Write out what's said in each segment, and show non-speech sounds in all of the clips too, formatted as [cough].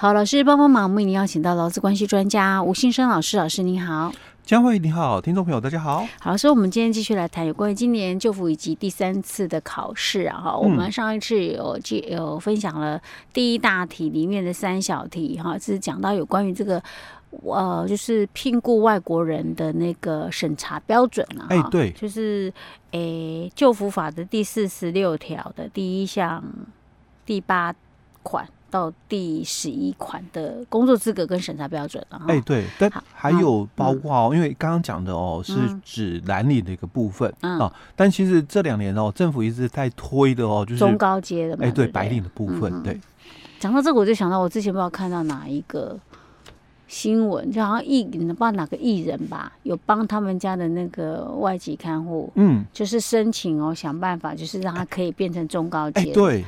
好，老师帮帮忙，我们为您邀请到劳资关系专家吴信生老师，老师您好。江惠你好，听众朋友大家好。好，所以我们今天继续来谈有关于今年救辅以及第三次的考试啊。哈、嗯，我们上一次有有分享了第一大题里面的三小题哈，是讲到有关于这个呃，就是聘雇外国人的那个审查标准啊。哎，对，就是诶，就服法的第四十六条的第一项第八款。到第十一款的工作资格跟审查标准了。哎，对，但还有包括哦，因为刚刚讲的哦，是指蓝领的一个部分啊。但其实这两年哦，政府一直在推的哦，就是中高阶的嘛。哎，对，白领的部分。对，讲到这个，我就想到我之前不知道看到哪一个新闻，就好像艺，不知道哪个艺人吧，有帮他们家的那个外籍看护，嗯，就是申请哦，想办法就是让他可以变成中高阶。对。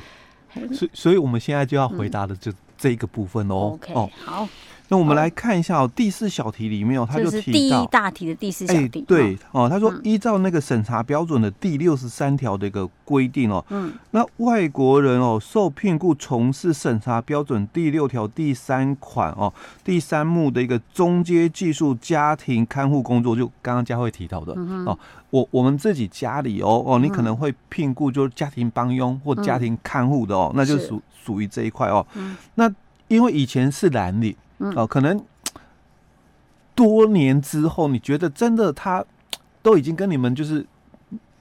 所以，所以我们现在就要回答的就这一个部分哦。嗯、OK，好。那我们来看一下哦，第四小题里面哦，他就提到是第一大题的第四小题。欸、对哦，他说依照那个审查标准的第六十三条的一个规定哦，嗯，那外国人哦受聘雇从事审查标准第六条第三款哦第三目的一个中阶技术家庭看护工作，就刚刚佳慧提到的。哦，我我们自己家里哦哦，你可能会聘雇就是家庭帮佣或家庭看护的哦，那就属属于这一块哦，那因为以前是蓝领。哦，可能多年之后，你觉得真的他都已经跟你们就是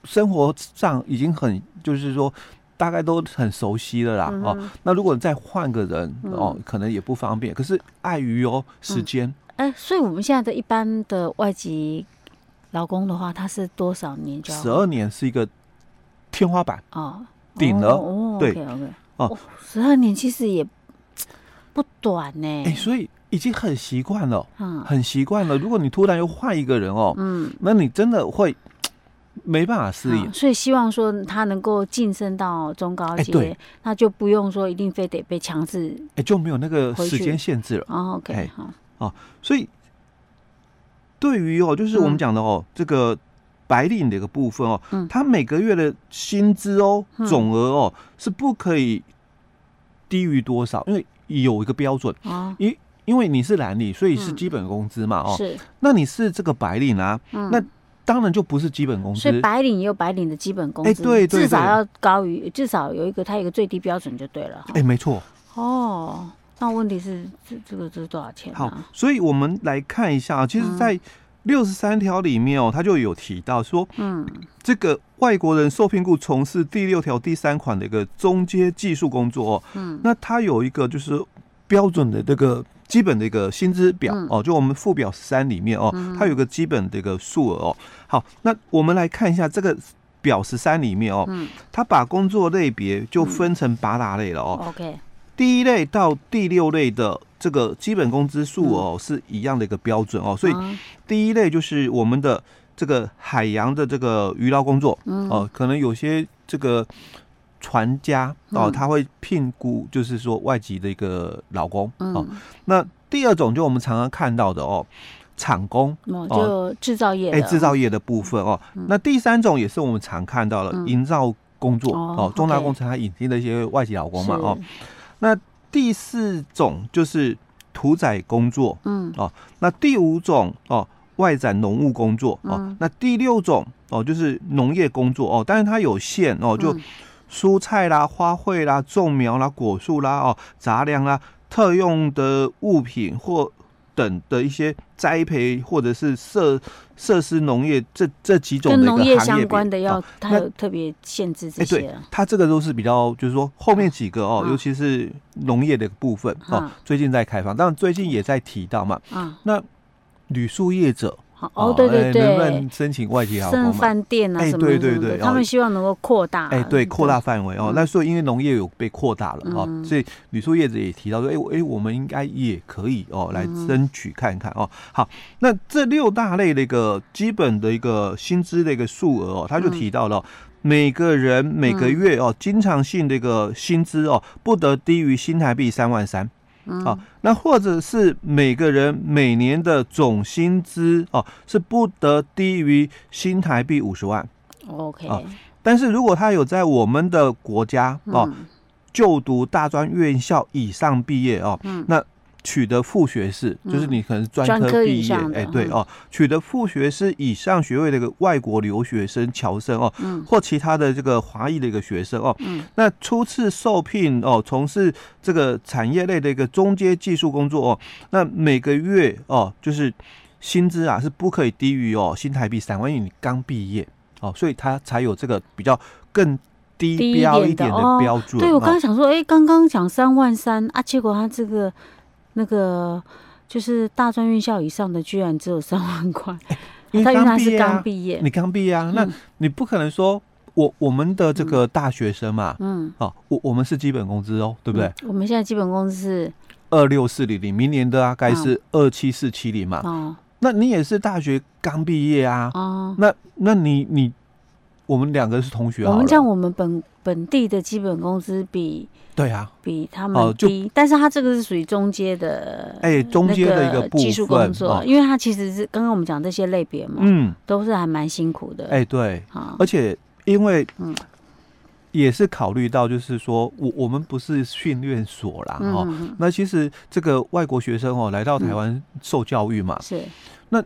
生活上已经很，就是说大概都很熟悉了啦。嗯、哦，那如果再换个人哦，可能也不方便。可是碍于哦时间，哎、嗯欸，所以我们现在的一般的外籍劳工的话，他是多少年就要？十二年是一个天花板哦，顶了哦。对哦，十二年其实也。不短呢，哎、欸，所以已经很习惯了，嗯，很习惯了。如果你突然又换一个人哦，嗯，那你真的会没办法适应。所以希望说他能够晋升到中高阶，欸、那就不用说一定非得被强制，哎、欸，就没有那个时间限制了。哦，OK，、欸、好，哦，所以对于哦，就是我们讲的哦，嗯、这个白领的一个部分哦，嗯，他每个月的薪资哦，总额哦，嗯、是不可以低于多少，因为。有一个标准啊，因因为你是蓝领，所以是基本工资嘛，哦，是。那你是这个白领啊，那当然就不是基本工资。所以白领也有白领的基本工资，哎，对对，至少要高于，至少有一个它有一个最低标准就对了。哎，没错。哦，那问题是这这个这是多少钱？好，所以我们来看一下，其实，在六十三条里面哦，他就有提到说，嗯，这个外国人受聘雇从事第六条第三款的一个中阶技术工作哦，嗯，那他有一个就是标准的这个基本的一个薪资表哦，就我们附表三里面哦，它有个基本的一个数额哦。好，那我们来看一下这个表十三里面哦，嗯，他把工作类别就分成八大类了哦。OK，第一类到第六类的。这个基本工资数哦是一样的一个标准哦，所以第一类就是我们的这个海洋的这个渔捞工作哦，可能有些这个船家哦，他会聘雇就是说外籍的一个劳工哦。那第二种就我们常常看到的哦，厂工哦，就制造业哎，制造业的部分哦。那第三种也是我们常看到的营造工作哦，重大工程它引进的一些外籍劳工嘛哦，那。第四种就是屠宰工作，嗯哦，那第五种哦外展农务工作哦，那第六种哦就是农业工作哦，但是它有限哦，就蔬菜啦、花卉啦、种苗啦、果树啦哦、杂粮啦、特用的物品或。等的一些栽培或者是设设施农业这这几种的一个行业，跟农业相关的要它有特别限制这些。对，它这个都是比较就是说后面几个哦，尤其是农业的部分哦，最近在开放，当然最近也在提到嘛。嗯，那铝树业者。哦，对对对，能不能申请外籍劳工嘛？饭店啊，什么对对对，他们希望能够扩大，哎，对，扩大范围哦。那所以因为农业有被扩大了哦，所以旅宿业者也提到说，哎哎，我们应该也可以哦，来争取看看哦。好，那这六大类的一个基本的一个薪资的一个数额哦，他就提到了每个人每个月哦，经常性的一个薪资哦，不得低于新台币三万三。嗯、啊，那或者是每个人每年的总薪资哦，是不得低于新台币五十万。OK，、哦、但是如果他有在我们的国家哦，就读大专院校以上毕业哦，嗯，那。取得副学士，就是你可能专科毕业，哎，对哦，取得副学士以上学位的一个外国留学生、侨生哦，嗯，或其他的这个华裔的一个学生哦，嗯，那初次受聘哦，从事这个产业类的一个中阶技术工作哦，那每个月哦，就是薪资啊是不可以低于哦新台币三万，因为你刚毕业哦，所以他才有这个比较更低标一点的标准。对，我刚刚想说，哎，刚刚讲三万三啊，结果他这个。那个就是大专院校以上的，居然只有三万块。[laughs] 他原来是刚毕业，你刚毕业啊？那你不可能说我我们的这个大学生嘛，嗯，哦，我我们是基本工资哦，对不对？我们现在基本工资是二六四零零，明年的大概是二七四七零嘛。哦，那你也是大学刚毕业啊？哦，那那你你我们两个是同学啊？我们像我们本本地的基本工资比。对啊，比他们低，但是他这个是属于中阶的，哎，中阶的一个技术工作，因为他其实是刚刚我们讲这些类别嘛，嗯，都是还蛮辛苦的，哎，对，而且因为嗯，也是考虑到就是说我我们不是训练所啦，哈，那其实这个外国学生哦来到台湾受教育嘛，是，那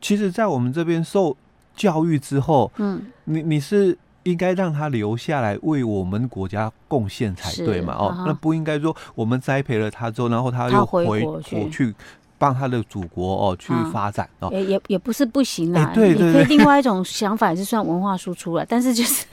其实，在我们这边受教育之后，嗯，你你是。应该让他留下来为我们国家贡献才对嘛？哦，那不应该说我们栽培了他之后，然后他又回国去帮他的祖国哦去发展哦。也也也不是不行啊，对对，另外一种想法也是算文化输出了，但是就是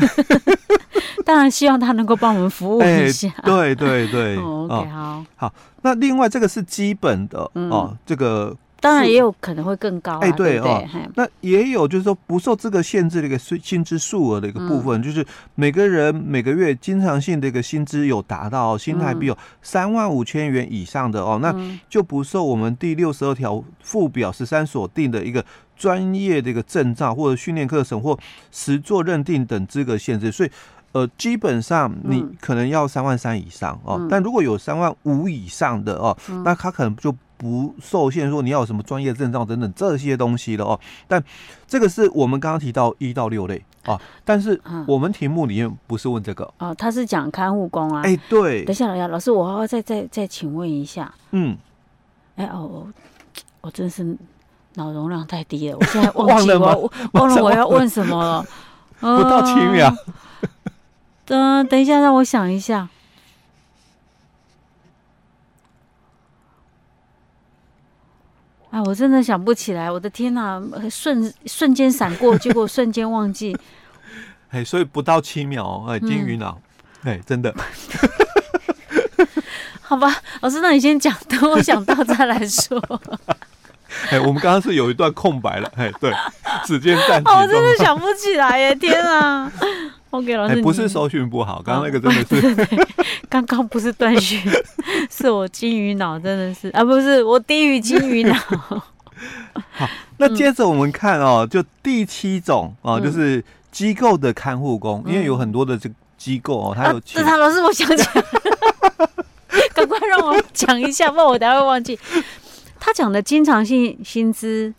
[laughs] 当然希望他能够帮我们服务一下。对对对，OK，好，好。那另外这个是基本的哦，这个。当然也有可能会更高，哎，对哦，那也有就是说不受这个限制的一个薪资数额的一个部分，就是每个人每个月经常性的一个薪资有达到新台币有三万五千元以上的哦，那就不受我们第六十二条附表十三所定的一个专业的一个证照或者训练课程或实作认定等资格限制，所以呃，基本上你可能要三万三以上哦，但如果有三万五以上的哦，那他可能就。不受限，说你要有什么专业证照等等这些东西的哦。但这个是我们刚刚提到一到六类啊。但是我们题目里面不是问这个哦，他是讲看护工啊。哎，对。等一下，老师，我要再再再请问一下。嗯。哎哦，我真是脑容量太低了，我现在忘记我 [laughs] 忘了我要问什么了。[laughs] 不到七秒。[laughs] 等等一下，让我想一下。啊，我真的想不起来，我的天哪，瞬瞬间闪过，结果瞬间忘记。[laughs] 哎，所以不到七秒，哎，金鱼脑，哎、嗯，真的。[laughs] 好吧，老师，那你先讲，等我想到再来说。[laughs] 哎，我们刚刚是有一段空白了，哎，对，时间暂停。我真的想不起来耶，天啊！OK，老师，不是收讯不好，刚刚那个真的是，[laughs] 刚刚不是断讯，[laughs] 是我金鱼脑真的是啊，不是我低于金鱼脑。[laughs] 好，那接着我们看哦，就第七种哦，就是机构的看护工，因为有很多的这机构哦，它有。是他老师，我想起来，赶快让我讲一下，不然我等下会忘记。他讲的经常性薪资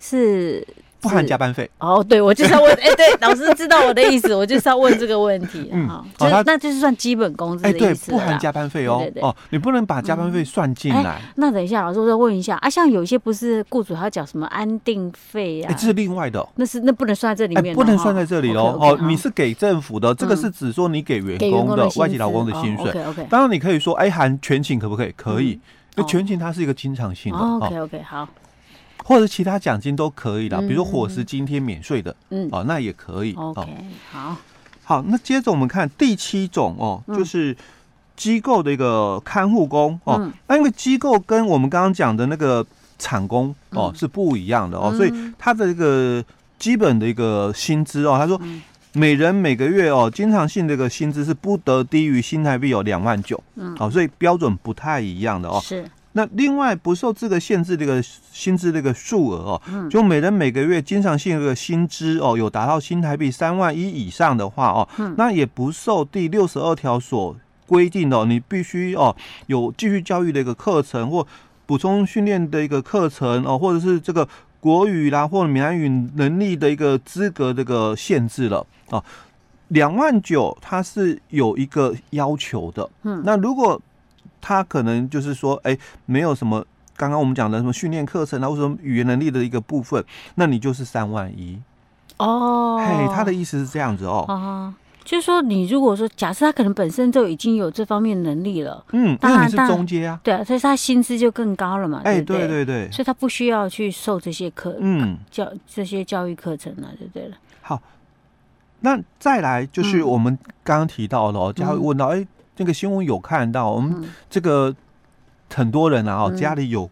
是。不含加班费。哦，对，我就是要问，[laughs] 哎，对，老师知道我的意思，我就是要问这个问题，嗯，就是那就是算基本工资的意思，不含加班费哦，哦，你不能把加班费算进来。那等一下，老师我再问一下啊，像有一些不是雇主他缴什么安定费啊，这是另外的，那是那不能算在这里面，不能算在这里哦，哦，你是给政府的，这个是指说你给员工的外籍劳工的薪水，OK，当然你可以说，哎，含全勤可不可以？可以，因为全勤它是一个经常性的，OK，OK，好。或者其他奖金都可以啦，比如说伙食津贴免税的，嗯，哦，那也可以。OK，好，好，那接着我们看第七种哦，就是机构的一个看护工哦。那因为机构跟我们刚刚讲的那个厂工哦是不一样的哦，所以他的这个基本的一个薪资哦，他说每人每个月哦，经常性的一个薪资是不得低于新台币有两万九，嗯，好，所以标准不太一样的哦。是。那另外不受这个限制，这个薪资这个数额哦，就每人每个月经常性这个薪资哦，有达到新台币三万一以上的话哦，那也不受第六十二条所规定的，你必须哦有继续教育的一个课程或补充训练的一个课程哦，或者是这个国语啦或者闽南语能力的一个资格这个限制了哦。两万九它是有一个要求的，嗯，那如果他可能就是说，哎、欸，没有什么刚刚我们讲的什么训练课程啊，或者什么语言能力的一个部分，那你就是三万一。哦，嘿，他的意思是这样子哦。哦。就是说，你如果说假设他可能本身就已经有这方面能力了，嗯，当然是中阶啊，对啊，所以他薪资就更高了嘛，哎，对对？对对，所以他不需要去受这些课，嗯，教这些教育课程了，对不对了？好，那再来就是我们刚刚提到的哦，佳慧问到，哎，这个新闻有看到我们这个很多人啊，家里有。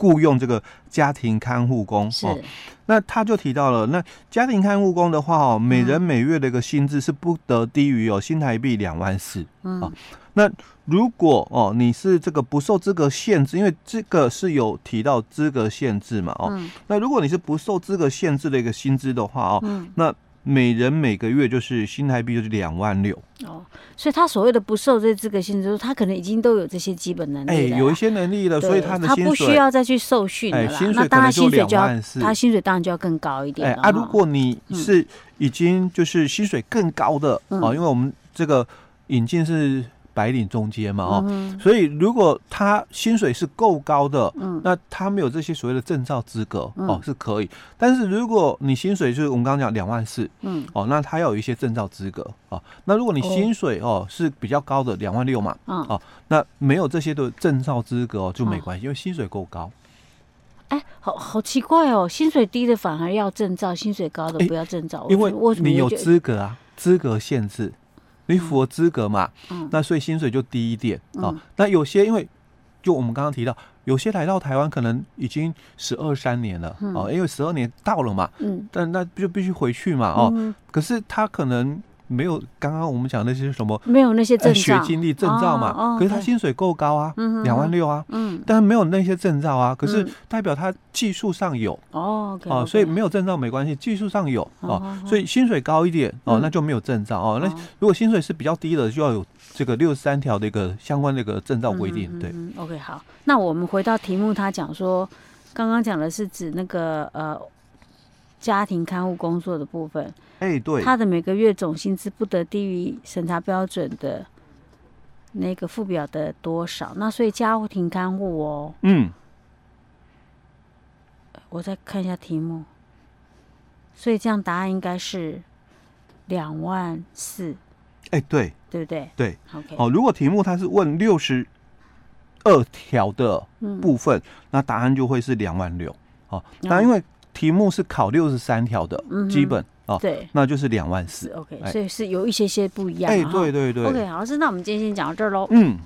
雇佣这个家庭看护工是哦，那他就提到了，那家庭看护工的话哦，每人每月的一个薪资是不得低于哦新台币两万四啊。那如果哦你是这个不受资格限制，因为这个是有提到资格限制嘛哦，那如果你是不受资格限制的一个薪资的话哦，那。每人每个月就是新台币就是两万六。哦，所以他所谓的不受这资格限制，他可能已经都有这些基本能力，哎，有一些能力了，所以他的他不需要再去受训了，薪水当然薪水就要他薪水当然就要更高一点。哎啊，如果你是已经就是薪水更高的啊，因为我们这个引进是。白领中间嘛，哦，嗯、所以如果他薪水是够高的，嗯，那他没有这些所谓的证照资格，嗯、哦，是可以。但是如果你薪水就是我们刚刚讲两万四，嗯，哦，那他要有一些证照资格，哦，那如果你薪水哦。是比较高的两万六嘛，嗯，哦，那没有这些的证照资格哦就没关系，嗯、因为薪水够高。哎，好好奇怪哦，薪水低的反而要证照，薪水高的不要证照，因为你有资格啊，资格限制。你符合资格嘛？嗯，那所以薪水就低一点啊。那有些因为就我们刚刚提到，有些来到台湾可能已经十二三年了哦，因为十二年到了嘛，嗯，但那就必须回去嘛哦。可是他可能。没有刚刚我们讲那些什么，没有那些证照、学经历证照嘛？可是他薪水够高啊，两万六啊，嗯，但是没有那些证照啊。可是代表他技术上有哦，哦，所以没有证照没关系，技术上有哦，所以薪水高一点哦，那就没有证照哦。那如果薪水是比较低的，就要有这个六十三条的一个相关的一个证照规定。对，OK，好，那我们回到题目，他讲说，刚刚讲的是指那个呃。家庭看护工作的部分，哎、欸，对，他的每个月总薪资不得低于审查标准的那个附表的多少？那所以家庭看护哦，嗯，我再看一下题目，所以这样答案应该是两万四，哎，对，对不对？对，OK。哦，如果题目他是问六十二条的部分，嗯、那答案就会是两万六。哦，那因为。题目是考六十三条的基本哦，对，那就是两万四。OK，所以是有一些些不一样。哎，对对对。OK，好，老师，那我们今天先讲到这儿喽。嗯。